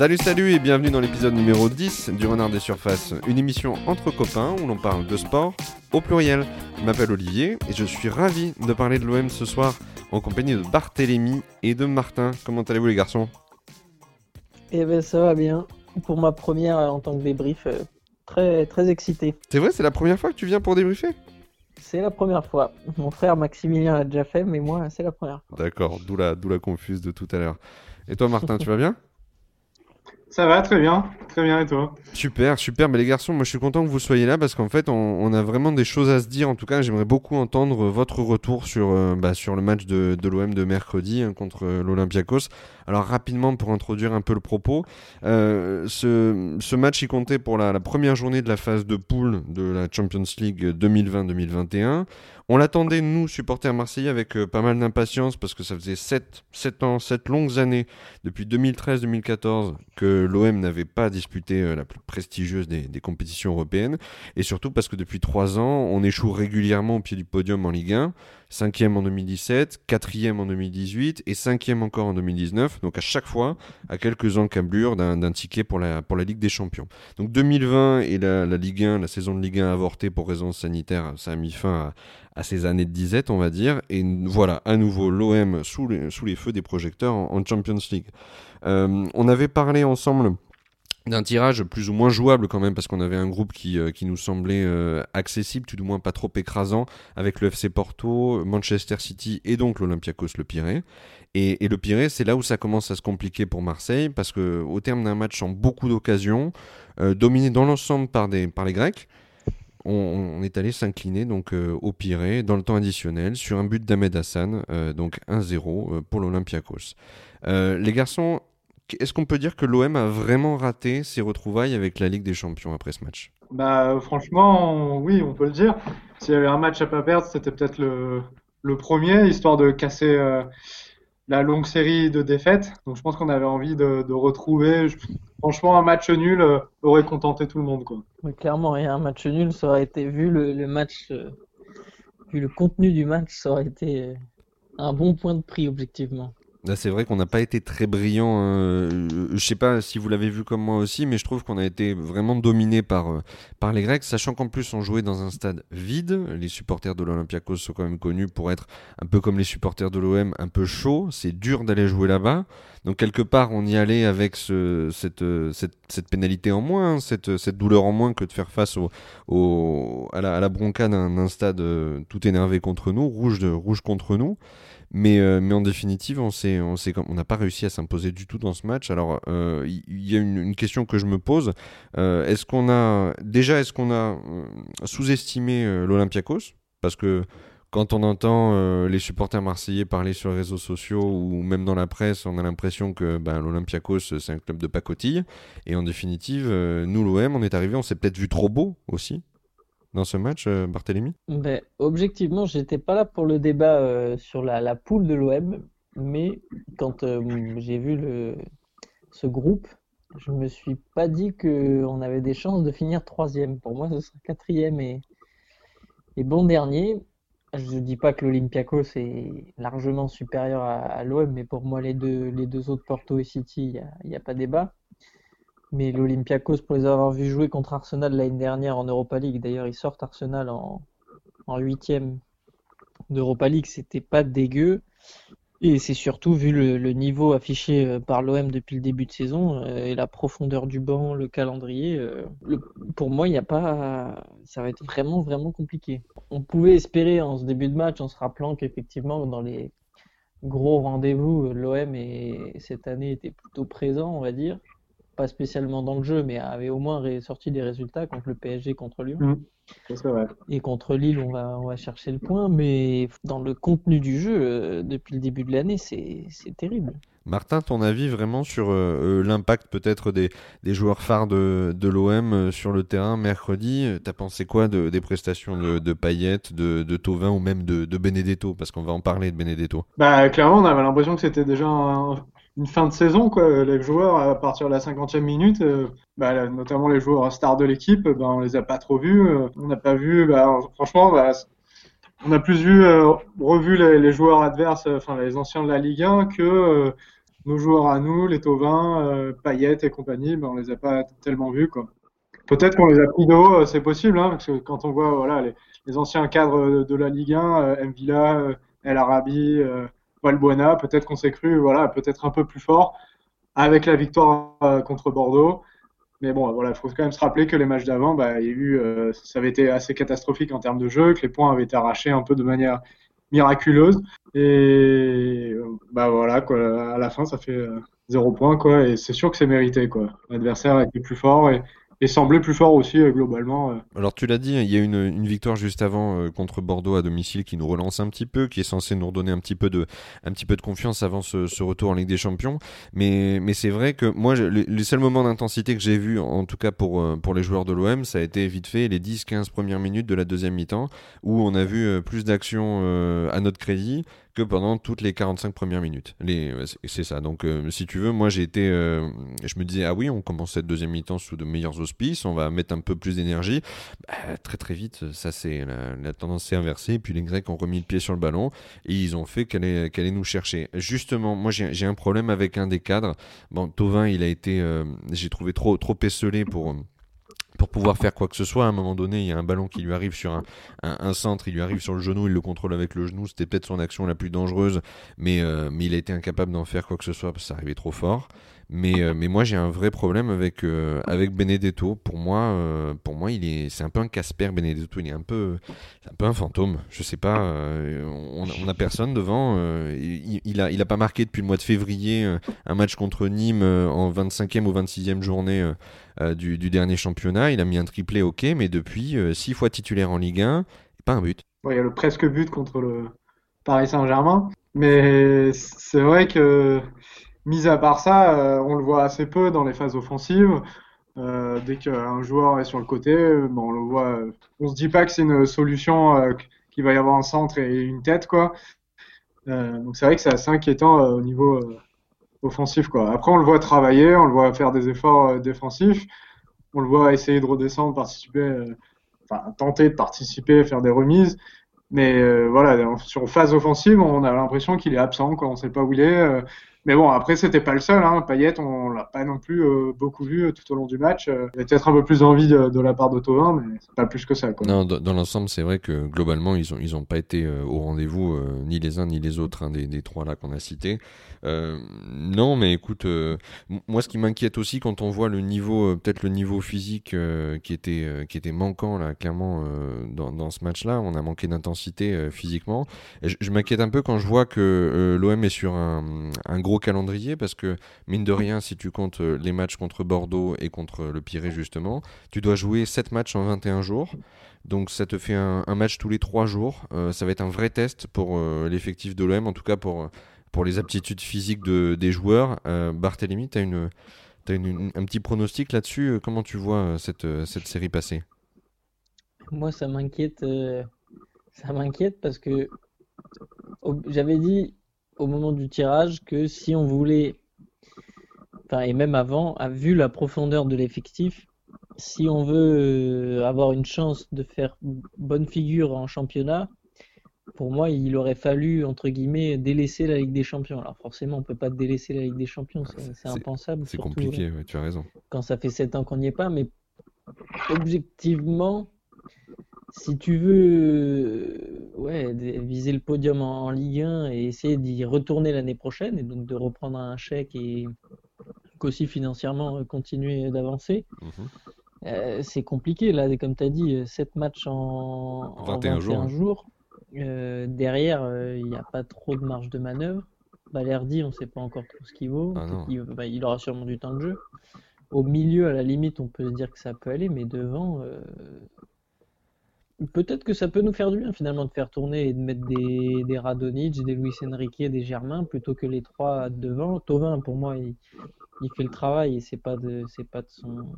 Salut salut et bienvenue dans l'épisode numéro 10 du Renard des Surfaces, une émission entre copains où l'on parle de sport au pluriel. Je m'appelle Olivier et je suis ravi de parler de l'OM ce soir en compagnie de Barthélémy et de Martin. Comment allez-vous les garçons? Eh ben ça va bien. Pour ma première euh, en tant que débrief, euh, très très excité. C'est vrai, c'est la première fois que tu viens pour débriefer? C'est la première fois. Mon frère Maximilien l'a déjà fait, mais moi c'est la première fois. D'accord, d'où la, d'où la confuse de tout à l'heure. Et toi Martin, tu vas bien? Ça va, très bien. Très bien, et toi Super, super. Mais les garçons, moi je suis content que vous soyez là parce qu'en fait, on, a vraiment des choses à se dire. En tout cas, j'aimerais beaucoup entendre votre retour sur, euh, bah, le match de, de l'OM de mercredi hein, contre euh, l'Olympiakos. Alors rapidement, pour introduire un peu le propos, euh, ce, ce match, il comptait pour la, la première journée de la phase de poule de la Champions League 2020-2021. On l'attendait, nous, supporters marseillais, avec euh, pas mal d'impatience parce que ça faisait 7, 7 ans, 7 longues années, depuis 2013-2014, que l'OM n'avait pas disputé euh, la plus prestigieuse des, des compétitions européennes. Et surtout parce que depuis 3 ans, on échoue régulièrement au pied du podium en Ligue 1. 5e en 2017, 4e en 2018 et 5e encore en 2019. Donc à chaque fois, à quelques encablures d'un ticket pour la, pour la Ligue des Champions. Donc 2020 et la, la Ligue 1, la saison de Ligue 1 avortée pour raisons sanitaires, ça a mis fin à, à ces années de disette, on va dire. Et voilà, à nouveau, l'OM sous les, sous les feux des projecteurs en, en Champions League. Euh, on avait parlé ensemble d'un tirage plus ou moins jouable quand même parce qu'on avait un groupe qui, euh, qui nous semblait euh, accessible, tout du moins pas trop écrasant, avec le FC Porto, Manchester City et donc l'Olympiakos le Pirée. Et, et le Pirée, c'est là où ça commence à se compliquer pour Marseille parce que au terme d'un match en beaucoup d'occasions, euh, dominé dans l'ensemble par, par les Grecs, on, est allé s'incliner donc au Pirée dans le temps additionnel sur un but d'Ahmed Hassan, donc 1-0 euh, pour l'Olympiakos. Les garçons, est-ce qu'on peut dire que l'OM a vraiment raté ses retrouvailles avec la Ligue des Champions après ce match? Bah, franchement, oui, on peut le dire. S'il y avait un match à pas perdre, c'était peut-être le, le premier, histoire de casser euh, la longue série de défaites. Donc, je pense qu'on avait envie de, de retrouver. je- franchement, un match nul euh, aurait contenté tout le monde, quoi. Mais clairement, et un match nul, ça aurait été vu le, le match, euh, vu le contenu du match, ça aurait été un bon point de prix objectivement. Là, c'est vrai qu'on n'a pas été très brillant. euh, je sais pas si vous l'avez vu comme moi aussi, mais je trouve qu'on a été vraiment dominé par, euh, par les Grecs, sachant qu'en plus on jouait dans un stade vide. Les supporters de l'Olympiakos sont quand même connus pour être un peu comme les supporters de l'OM, un peu chauds. C'est dur d'aller jouer là-bas. Donc quelque part, on y allait avec ce, cette, euh, cette, cette pénalité en moins, hein, cette, cette douleur en moins que de faire face au, au, à, la, à la bronca d'un d'un stade euh, tout énervé contre nous, rouge, de, rouge contre nous. Mais, euh, mais en définitive, on s'est, on on n'a pas réussi à s'imposer du tout dans ce match. Alors, euh, il y, a une, question que je me pose. Euh, est-ce qu'on a déjà, est-ce qu'on a sous-estimé l'Olympiakos? Parce que quand on entend les supporters marseillais parler sur les réseaux sociaux ou même dans la presse, on a l'impression que ben, l'Olympiakos c'est un club de pacotille. Et en définitive, nous l'OM, on est arrivé, on s'est peut-être vu trop beau aussi dans ce match, euh, Barthélémy. Ben, objectivement, j'étais pas là pour le débat euh, sur la, la poule de l'OM, mais quand euh, j'ai vu le, ce groupe, je me suis pas dit que on avait des chances de finir troisième. Pour moi, ce sera quatrième et, et bon dernier. Je dis pas que l'Olympiakos est largement supérieur à, l'OM, mais pour moi, les deux, les deux autres, Porto et City, il n'y a, a pas débat. Mais l'Olympiakos, pour les avoir vus jouer contre Arsenal l'année dernière en Europa League, d'ailleurs, ils sortent Arsenal en, huitième d'Europa League, c'était pas dégueu. Et c'est surtout vu le, niveau affiché euh, par l'OM depuis le début de saison euh, et la profondeur du banc, le calendrier. euh, pour moi, il n'y a pas, ça va être vraiment vraiment compliqué. On pouvait espérer en ce début de match, en se rappelant qu'effectivement dans les gros rendez-vous, l'OM et cette année était plutôt présent, on va dire. Pas spécialement dans le jeu, mais avait au moins sorti des résultats contre le PSG, contre Lyon. Vrai. Et contre Lille, on va, on va chercher le point, mais dans le contenu du jeu, euh, depuis le début de l'année, c'est, c'est terrible. Martin, ton avis vraiment sur euh, euh, l'impact peut-être des, des joueurs phares de, de l'OM sur le terrain mercredi? T'as pensé quoi de- des prestations de, de Payet, de, de Thauvin ou même de, de Benedetto? Parce qu'on va en parler de Benedetto. Bah, clairement, on avait l'impression que c'était déjà un- une fin de saison, quoi. Les joueurs, à partir de la 50e minute, euh, bah, notamment les joueurs stars de l'équipe, bah, on les a pas trop vus. euh, on n'a pas vu, bah, franchement, bah, on a plus vu, euh, revu les, joueurs adverses, euh, enfin les anciens de la Ligue 1, que nos joueurs à nous, les Tovins, Payet et compagnie, ben, on les a pas tellement vus. Quoi. Peut-être qu'on les a pris de haut, c'est possible, hein, parce que quand on voit voilà, les, anciens cadres de la Ligue 1, euh, Mvila, El Arabi, Valbuena, peut-être qu'on s'est cru voilà, peut-être un peu plus fort avec la victoire euh, contre Bordeaux. Mais bon, voilà, il faut quand même se rappeler que les matchs d'avant, bah, il y a eu, euh, ça avait été assez catastrophique en termes de jeu, que les points avaient été arrachés un peu de manière miraculeuse. Et euh, bah voilà, quoi, à la fin, ça fait zéro point, quoi. Et c'est sûr que c'est mérité, quoi. L'adversaire était plus fort et, et semblait plus fort aussi, euh, globalement. euh. Alors tu l'as dit, il y a une, victoire juste avant euh, contre Bordeaux à domicile qui nous relance un petit peu, qui est censé nous redonner un petit peu de, un petit peu de confiance avant ce, ce retour en Ligue des Champions. Mais, mais c'est vrai que moi, les, seuls moments d'intensité que j'ai vus, en tout cas pour, pour les joueurs de l'OM, ça a été vite fait les 10-15 premières minutes de la deuxième mi-temps, où on a vu plus d'actions à notre crédit que pendant toutes les 45 premières minutes. Les, ouais, c'est- ça. Donc, euh, si tu veux, moi, j'ai été. euh, je me disais, ah oui, on commence cette deuxième mi-temps sous de meilleurs auspices, on va mettre un peu plus d'énergie. Bah, très, très vite, ça, c'est. La, tendance s'est inversée. Puis, les Grecs ont remis le pied sur le ballon et ils ont fait qu'aller qu'aller nous chercher. Justement, moi, j'ai un problème avec un des cadres. Bon, Tovin, il a été. euh, j'ai trouvé trop, trop esselé pour pour pouvoir faire quoi que ce soit. À un moment donné, il y a un ballon qui lui arrive sur un, centre, il lui arrive sur le genou, il le contrôle avec le genou. C'était peut-être son action la plus dangereuse, mais, euh, mais il a été incapable d'en faire quoi que ce soit parce que ça arrivait trop fort. Mais, euh, mais moi, j'ai un vrai problème avec, euh, avec Benedetto. Pour moi, euh, pour moi il est, c'est un peu un Casper Benedetto. Il est un peu, un peu un fantôme. Je sais pas. euh, on, on a personne devant. euh, il, il a, il a pas marqué depuis le mois de février euh, un match contre Nîmes en 25e ou 26e journée du, du dernier championnat. Il a mis un triplé, ok, mais depuis, euh, six fois titulaire en Ligue 1, pas un but. Bon, il y a le presque but contre le Paris Saint-Germain. Mais c'est vrai que, mis à part ça, euh, on le voit assez peu dans les phases offensives. Euh, dès qu'un joueur est sur le côté, on le voit. euh, on se dit pas que c'est une solution, qu'il va y avoir un centre et une tête, quoi. Donc c'est vrai que c'est assez inquiétant au niveau offensif, quoi. Après, on le voit travailler, on le voit faire des efforts défensifs, on le voit essayer de redescendre, participer, enfin tenter de participer, faire des remises. Mais voilà, sur phase offensive, on a l'impression qu'il est absent. On sait pas où il est. mais bon, après, c'était pas le seul. Hein. Payet, on l'a pas non plus euh, beaucoup vu euh, tout au long du match. Euh, il y a peut-être un peu plus d'envie de, la part Thauvin, mais c'est pas plus que ça. Non, dans, l'ensemble, c'est vrai que globalement, ils ont, ils ont pas été au rendez-vous, ni les uns ni les autres, hein, des, des trois là qu'on a cités. Non, mais écoute, moi, ce qui m'inquiète aussi quand on voit le niveau, peut-être le niveau physique qui était, qui était manquant là, clairement dans, dans ce match-là, on a manqué d'intensité physiquement. Je m'inquiète un peu quand je vois que l'OM est sur un, un gros calendrier parce que mine de rien, si tu comptes euh, les matchs contre Bordeaux et contre le Pirée justement, tu dois jouer 7 matchs en 21 jours. Donc ça te fait un, match tous les 3 jours. Euh, ça va être un vrai test pour euh, l'effectif de l'OM, en tout cas pour, pour les aptitudes physiques de, des joueurs. Euh, Barthélémy, tu as, une, une- un petit pronostic là-dessus? Euh, Comment tu vois euh, cette, euh, cette série passer? Moi, ça m'inquiète. euh, ça m'inquiète parce que j'avais dit au moment du tirage que si on voulait, enfin, et même avant, vu la profondeur de l'effectif, si on veut euh, avoir une chance de faire bonne figure en championnat, pour moi, il aurait fallu, entre guillemets, délaisser la Ligue des Champions. Alors forcément, on peut pas délaisser la Ligue des Champions, c'est impensable, C'est compliqué, ouais, tu as raison. quand ça fait 7 ans qu'on n'y est pas, mais objectivement, si tu veux euh, ouais, viser le podium en, en Ligue 1 et essayer d'y retourner l'année prochaine, et donc de reprendre un chèque et qu'aussi financièrement euh, continuer d'avancer, Mhm. euh, c'est compliqué. Là, comme tu as dit, 7 matchs en, en 21 jours, 21 hein. jours. Euh, derrière, il n'y a pas trop de marge de manœuvre. Balerdi, on ne sait pas encore trop ce qu'il vaut. Ah il, bah, il aura sûrement du temps de jeu. Au milieu, à la limite, on peut se dire que ça peut aller, mais devant, euh, peut-être que ça peut nous faire du bien finalement de faire tourner et de mettre des, des des Luis Enrique, des Germain plutôt que les trois devant. Tovin, pour moi, il, fait le travail et c'est pas de, c'est pas de son,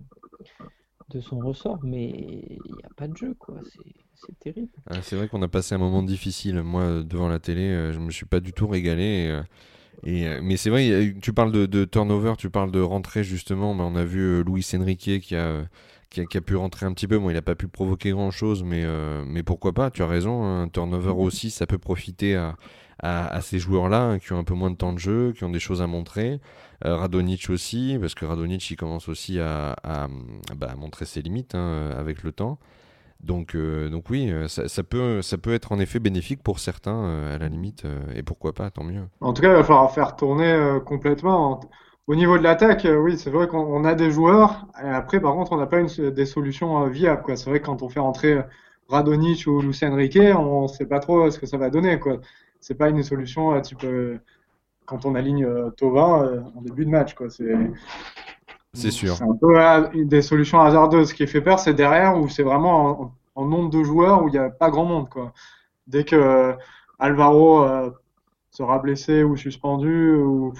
de son ressort, mais il n'y a pas de jeu, quoi. C'est, terrible. Ah, c'est vrai qu'on a passé un moment difficile. Moi, devant la télé, euh, je me suis pas du tout régalé. et, euh, euh, mais c'est vrai, tu parles de, de turnover, tu parles de rentrée justement. mais on a vu Luis Enrique qui a, qui a, qui a pu rentrer un petit peu. Bon, il n'a pas pu provoquer grand chose, mais, euh, mais pourquoi pas Tu as raison, un turnover aussi, ça peut profiter à, à, ces joueurs-là hein, qui ont un peu moins de temps de jeu, qui ont des choses à montrer. Euh, Radonic aussi, parce que Radonic il commence aussi à, bah, montrer ses limites hein, avec le temps. Donc, euh, donc oui, ça, peut, ça peut être en effet bénéfique pour certains à la limite, et pourquoi pas, tant mieux. En tout cas, il va falloir faire tourner complètement. Au niveau de l'attaque, oui, c'est vrai qu'on a des joueurs, et après, par contre, on n'a pas une, des solutions viables. C'est vrai que quand on fait rentrer Radonic ou Lucien Riquet, on ne sait pas trop ce que ça va donner. quoi c'est pas une solution tu peux quand on aligne euh, Tovin euh, en début de match. Quoi. C'est, c'est sûr. C'est un peu euh, des solutions hasardeuses. Ce qui fait peur, c'est derrière où c'est vraiment en, nombre de joueurs où il n'y a pas grand monde. Quoi. Dès que Alvaro sera blessé ou suspendu ou,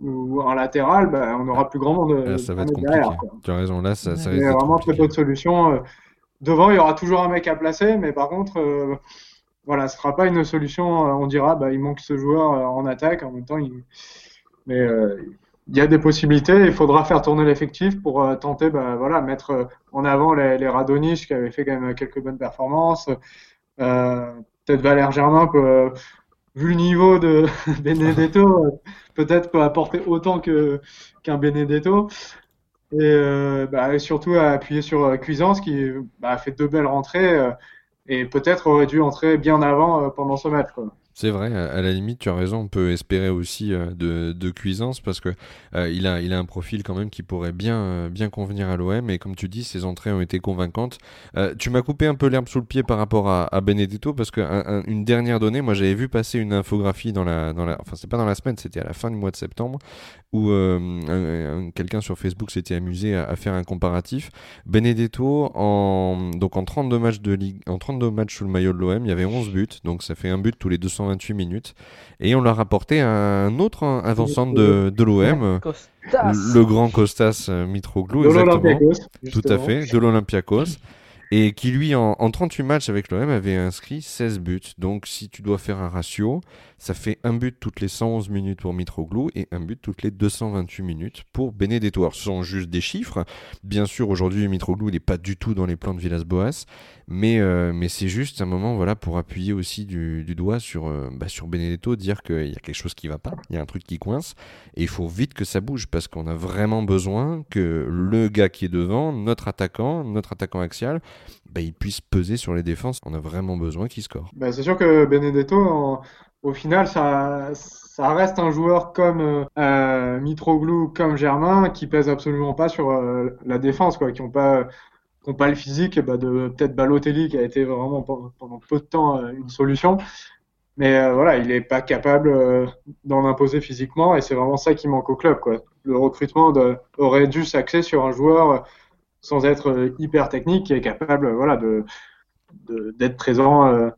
ou en latéral, bah, on n'aura plus grand monde. ça va être compliqué. tu as raison, là, ça, ça risque d'être vraiment très peu de solutions. Devant, il y aura toujours un mec à placer, mais par contre, voilà, ce sera pas une solution. Euh, on dira, bah, il manque ce joueur euh, en attaque. En même temps, il... mais euh, il y a des possibilités. Il faudra faire tourner l'effectif pour tenter, bah, voilà, mettre en avant les, les Radonich qui avaient fait quand même quelques bonnes performances. peut-être Valère Germain peut, vu le niveau de Benedetto, peut-être peut apporter autant que qu'un Benedetto. Et, bah, surtout à appuyer sur Cuisance qui bah, a fait deux belles rentrées et peut-être aurait dû entrer bien avant euh, pendant ce match. Quoi. C'est vrai, à la limite, tu as raison, on peut espérer aussi euh, de, de cuisance parce que euh, il, a, il a un profil quand même qui pourrait bien, euh, bien convenir à l'OM et comme tu dis, ses entrées ont été convaincantes. tu m'as coupé un peu l'herbe sous le pied par rapport à, Benedetto parce que une dernière donnée, moi j'avais vu passer une infographie dans la, dans la enfin c'est pas dans la semaine, c'était à la fin du mois de septembre où quelqu'un sur Facebook s'était amusé à, faire un comparatif. Benedetto en donc en 32 matchs de ligue, en 32 matchs sous le maillot de l'OM, il y avait 11 buts, donc ça fait un but tous les 200 28 minutes. Et on l'a rapporté à un autre avançant de, de l'OM, le grand Costas euh, Mitroglou, exactement. Tout à fait, de l'Olympiakos. Et qui, lui, en, en 38 matchs avec l'OM, avait inscrit 16 buts. Donc, si tu dois faire un ratio, ça fait un but toutes les 111 minutes pour Mitroglou et un but toutes les 228 minutes pour Benedetto. Alors, ce sont juste des chiffres. Bien sûr, aujourd'hui, Mitroglou, n'est pas du tout dans les plans de Villas-Boas. Mais, euh, mais c'est juste un moment voilà, pour appuyer aussi du, doigt sur, euh, bah, sur Benedetto, dire qu'il y a quelque chose qui va pas, il y a un truc qui coince. Et il faut vite que ça bouge parce qu'on a vraiment besoin que le gars qui est devant, notre attaquant, notre attaquant axial, bah, il puisse peser sur les défenses. On a vraiment besoin qu'il score. Bah, c'est sûr que Benedetto, au final, ça, reste un joueur comme euh, euh, Mitroglou, comme Germain, qui pèse absolument pas sur euh, la défense, qui n'ont pas, le physique bah, de peut-être Balotelli, qui a été vraiment pendant peu de temps euh, une solution. Mais voilà, il n'est pas capable d'en imposer physiquement, et c'est vraiment ça qui manque au club. Le recrutement aurait dû s'axer sur un joueur sans être hyper technique, qui est capable voilà, de d'être présent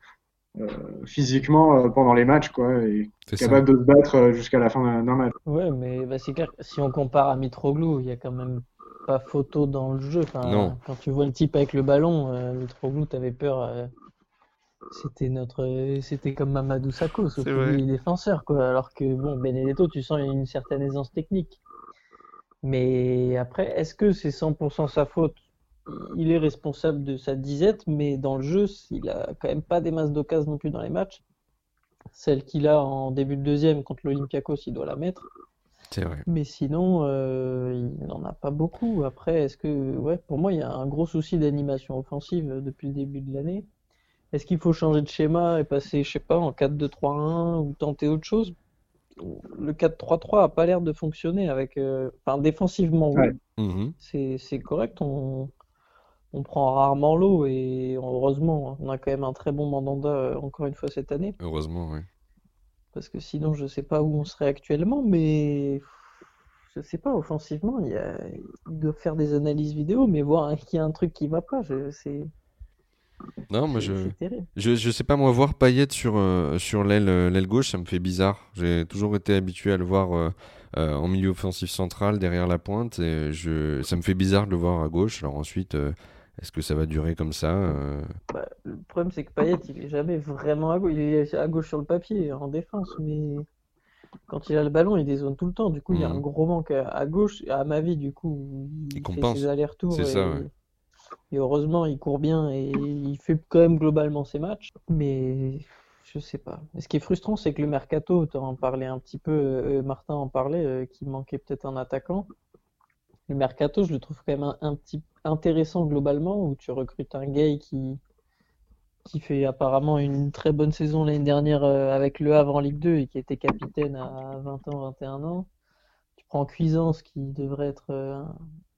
euh, physiquement euh, pendant les matchs, quoi, et capable de se battre euh, jusqu'à la fin d'un match. Ouais, mais bah, c'est clair, si on compare à Mitroglou, il y a quand même pas photo dans le jeu. Enfin, quand tu vois le type avec le ballon, euh, Mitroglou, t'avais peur. c'était notre, c'était comme Mamadou Sakho, sauf les défenseurs, quoi. Alors que bon, Benedetto, tu sens une certaine aisance technique. Mais après, est-ce que c'est 100% sa faute? Il est responsable de sa disette, mais dans le jeu, il a quand même pas des masses d'occasions non plus dans les matchs. Celle qu'il a en début de deuxième contre l'Olympiakos, il doit la mettre. C'est vrai. Mais sinon, euh, il n'en a pas beaucoup. Après, est-ce que, ouais, pour moi, il y a un gros souci d'animation offensive depuis le début de l'année. Est-ce qu'il faut changer de schéma et passer, je sais pas, en 4-2-3-1 ou tenter autre chose? Le 4-3-3 a pas l'air de fonctionner avec, euh, enfin, défensivement. Mhm. C'est correct. On on prend rarement l'eau et heureusement, on a quand même un très bon Mandanda euh, encore une fois cette année. Heureusement, oui. Parce que sinon, je sais pas où on serait actuellement, mais je sais pas, offensivement, il, y a... doit faire des analyses vidéo, mais voir qu'il y a un truc qui va pas, c'est. Non, moi je... je. Je sais pas, moi, voir Payet sur, euh, sur euh, l'aile gauche, ça me fait bizarre. J'ai toujours été habitué à le voir en milieu offensif central, derrière la pointe, et je... ça me fait bizarre de le voir à gauche. Alors ensuite. Est-ce que ça va durer comme ça euh bah, Le problème, c'est que Payet, il est jamais vraiment à gauche. Il est à gauche sur le papier, en défense, mais quand il a le ballon, il dézone tout le temps. Du coup, il y a un mmh. gros manque à, gauche. À ma vie, du coup, il, fait ses allers-retours. C'est ça, Et heureusement, il court bien et il fait quand même globalement ses matchs. Mais je sais pas. ce qui est frustrant, c'est que le mercato, tu en parlais un petit peu, euh, Martin en parlait, euh, qu'il manquait peut-être un attaquant. Le mercato, je le trouve quand même un, petit intéressant globalement, où tu recrutes un gay qui, fait apparemment une très bonne saison l'année dernière euh, avec Le Havre en Ligue 2 et qui était capitaine à 20 ans, 21 ans. Tu prends Cuisance qui devrait être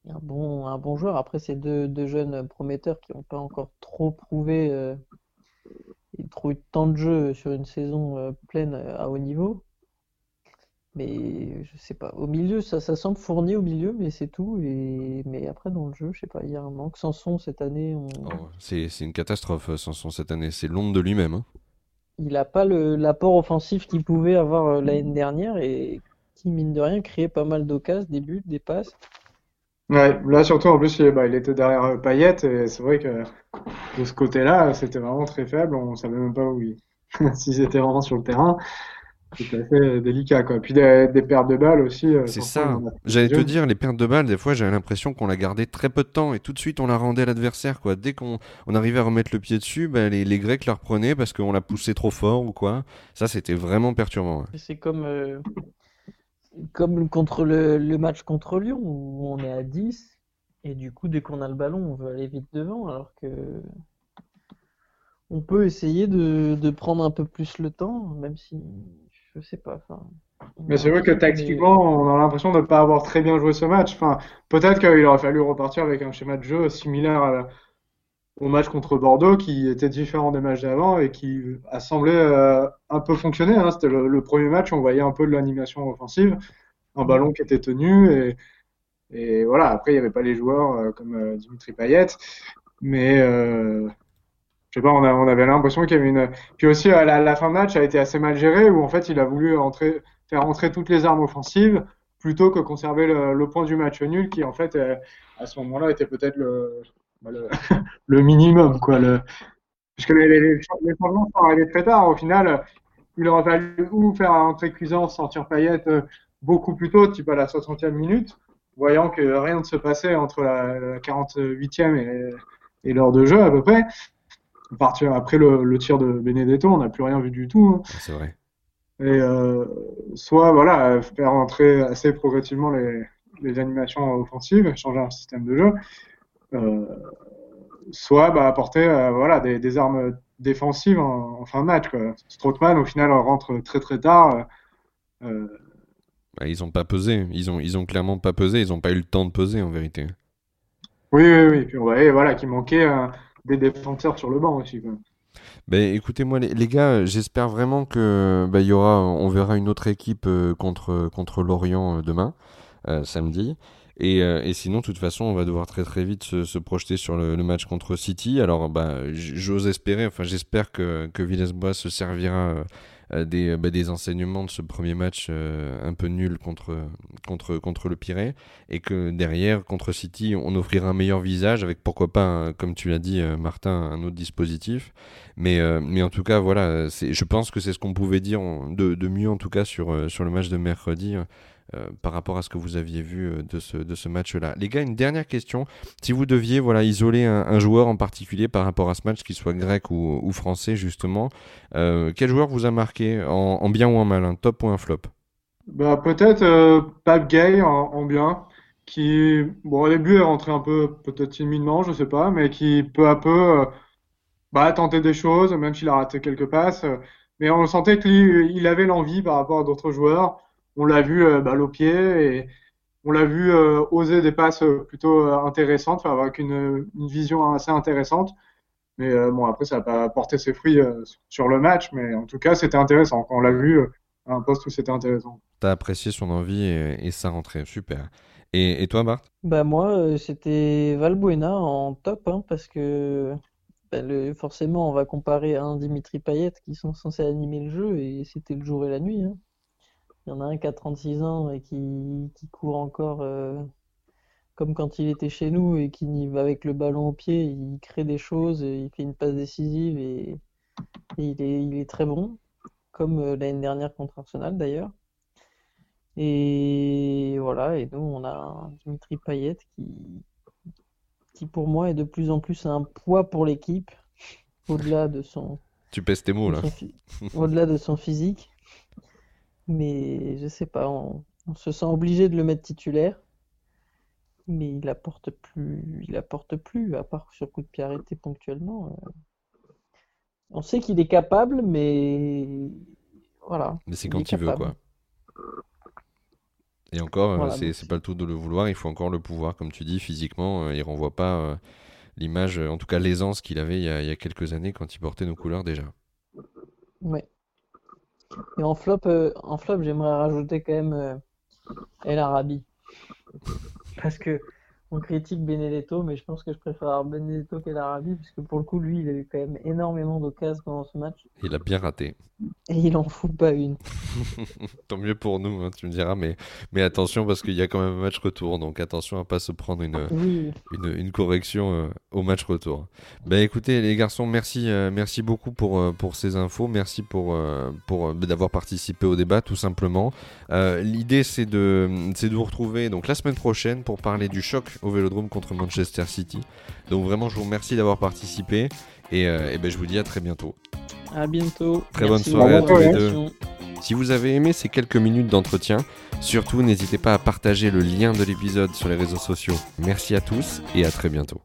bon, un bon joueur. Après, c'est deux, deux, jeunes prometteurs qui n'ont pas encore trop prouvé il trouve tant de jeux sur une saison euh, pleine euh, à haut niveau. Mais je sais pas. Au milieu, ça, ça semble fourni au milieu, mais c'est tout. Et... Mais après, dans le jeu, je sais pas, il y a un manque. Sanson, cette année. On... Oh, c'est une catastrophe, euh, Sanson, cette année. C'est l'ombre de lui-même. Hein. Il n'a pas l'apport offensif qu'il pouvait avoir l'année dernière et qui, mine de rien, créait pas mal d'occasions, des buts, des passes. Ouais, là surtout en plus il, bah, il était derrière euh, Payet et c'est vrai que de ce côté-là c'était vraiment très faible, on savait même pas où il... s'ils étaient vraiment sur le terrain. C'était assez délicat quoi. Puis des, pertes de balles aussi. Euh, c'est ça. J'allais te dire les pertes de balles des fois j'avais l'impression qu'on la gardait très peu de temps et tout de suite on la rendait à l'adversaire quoi. Dès qu'on on arrivait à remettre le pied dessus, bah, les, les Grecs la reprenaient parce qu'on la poussait trop fort ou quoi. Ça c'était vraiment perturbant. C'est comme euh, comme contre le, match contre Lyon où on est à 10 et du coup dès qu'on a le ballon on veut aller vite devant alors que on peut essayer de, prendre un peu plus le temps même si je sais pas mais c'est vrai que tactiquement on a l'impression de ne pas avoir très bien joué ce match. Enfin peut-être qu'il aurait fallu repartir avec un schéma de jeu similaire à, au match contre Bordeaux qui était différent des matchs d'avant et qui a semblé euh, un peu fonctionner. Hein. C'était le, premier match, on voyait un peu de l'animation offensive, un ballon qui était tenu et, voilà. Après, il n'y avait pas les joueurs euh, comme euh, Dimitri Payet, mais je sais pas, on, avait l'impression qu'il y avait une. Puis aussi, la, fin de match a été assez mal gérée où en fait, il a voulu faire entrer toutes les armes offensives plutôt que conserver le, le point du match nul qui en fait à ce moment-là était peut-être le bah, le, minimum, quoi. Le, puisque les, les, changements sont arrivés très tard. Au final, il aurait fallu ou faire un entrée cuisance, sortir Payette euh, beaucoup plus tôt, type à la 60e minute, voyant que rien ne se passait entre la, 48e et, et l'heure de jeu à peu près. Partir après le, tir de Benedetto, on n'a plus rien vu du tout. Hein. C'est vrai. Et euh, soit voilà, faire entrer assez progressivement les, les animations offensives, changer un système de jeu, euh, soit bah, apporter euh, voilà, des, armes défensives en, fin de match. Quoi. Strootman, au final, rentre très très tard. Euh, bah, ils n'ont pas pesé. Ils ont, ils ont clairement pas pesé. Ils n'ont pas eu le temps de peser en vérité. Oui, oui, oui. Puis voyait voilà, qu'il manquait des défenseurs sur le banc aussi. Quoi. Ben, écoutez-moi les, gars, j'espère vraiment que bah, y aura, on verra une autre équipe contre, contre Lorient demain, samedi. Euh, et, sinon, de toute façon, on va devoir très très vite se, projeter sur le, match contre City. Alors, bah, j'ose espérer, enfin, j'espère que, que Villas-Boas se servira euh, des, bah, des enseignements de ce premier match euh, un peu nul contre, contre, contre le Pirée. Et que derrière, contre City, on offrira un meilleur visage avec pourquoi pas, comme tu l'as dit, Martin, un autre dispositif. Mais, mais en tout cas, voilà, je pense que c'est ce qu'on pouvait dire de, de, mieux, en tout cas, sur, sur le match de mercredi. Euh, par rapport à ce que vous aviez vu euh, de ce, de ce match-là. Les gars, une dernière question. Si vous deviez voilà, isoler un, joueur en particulier par rapport à ce match, qu'il soit grec ou, français justement, euh, quel joueur vous a marqué en, bien ou en mal, un top ou un flop? Bah, Peut-être euh, Gay en, bien, qui au début est rentré un peu peut-être timidement, je sais pas, mais qui peu à peu bah, a tenté des choses, même s'il a raté quelques passes. mais on sentait qu'il avait l'envie par rapport à d'autres joueurs on l'a vu euh, balle au pied et on l'a vu euh, oser des passes euh, plutôt intéressantes, avec une, une vision assez intéressante. Mais bon, après, ça n'a pas porté ses fruits sur le match, mais en tout cas, c'était intéressant. Quand on l'a vu à un poste où c'était intéressant. T'as apprécié son envie et, sa rentrée, super. Et, toi, Bart? Bah moi, c'était Valbuena en top, hein, parce que bah, le, forcément, on va comparer à un Dimitri Payet qui sont censés animer le jeu, et c'était le jour et la nuit. Hein. Il y en a un qui a 36 ans et qui, qui court encore euh, comme quand il était chez nous et qui va avec le ballon au pied, il crée des choses, il fait une passe décisive et, il, est, il est très bon, comme euh, l'année dernière contre Arsenal d'ailleurs. Et voilà, et nous on a Dimitri Payet qui, qui pour moi est de plus en plus un poids pour l'équipe, au-delà de son, Tu pèses tes mots là. Au-delà de son physique. Mais je sais pas, on... se sent obligé de le mettre titulaire. Mais il apporte plus, il apporte plus, à part sur coup de pied arrêté ponctuellement. Euh. On sait qu'il est capable, mais voilà. Mais c'est quand il, veut, quoi. Et encore, euh, c'est pas le tout de le vouloir, il faut encore le pouvoir, comme tu dis, physiquement, euh, il renvoie pas l'image, en tout cas l'aisance qu'il avait il y, a, il y, a, quelques années quand il portait nos couleurs déjà. Ouais. Et en flop, euh, en flop j'aimerais rajouter quand même euh, El Arabi. Parce que on critique Benedetto, mais je pense que je préfère Benedetto qu'El Arabi, parce que pour le coup, lui, il a eu quand même énormément d'occasions pendant ce match. Il a bien raté. Et il en fout pas une. Tant mieux pour nous, hein, tu me diras, mais, mais attention parce qu'il y a quand même un match retour, donc attention à pas se prendre une, une, correction euh, au match retour. Ben écoutez les garçons, merci, euh, merci beaucoup pour, euh, pour ces infos, merci pour, pour d'avoir participé au débat tout simplement. L'idée c'est de, de vous retrouver donc la semaine prochaine pour parler du choc au Vélodrome contre Manchester City. Donc vraiment je vous remercie d'avoir participé et, et ben, je vous dis à très bientôt. À bientôt. Très bonne soirée à tous les deux. Si vous avez aimé ces quelques minutes d'entretien, surtout n'hésitez pas à partager le lien de l'épisode sur les réseaux sociaux. Merci à tous et à très bientôt.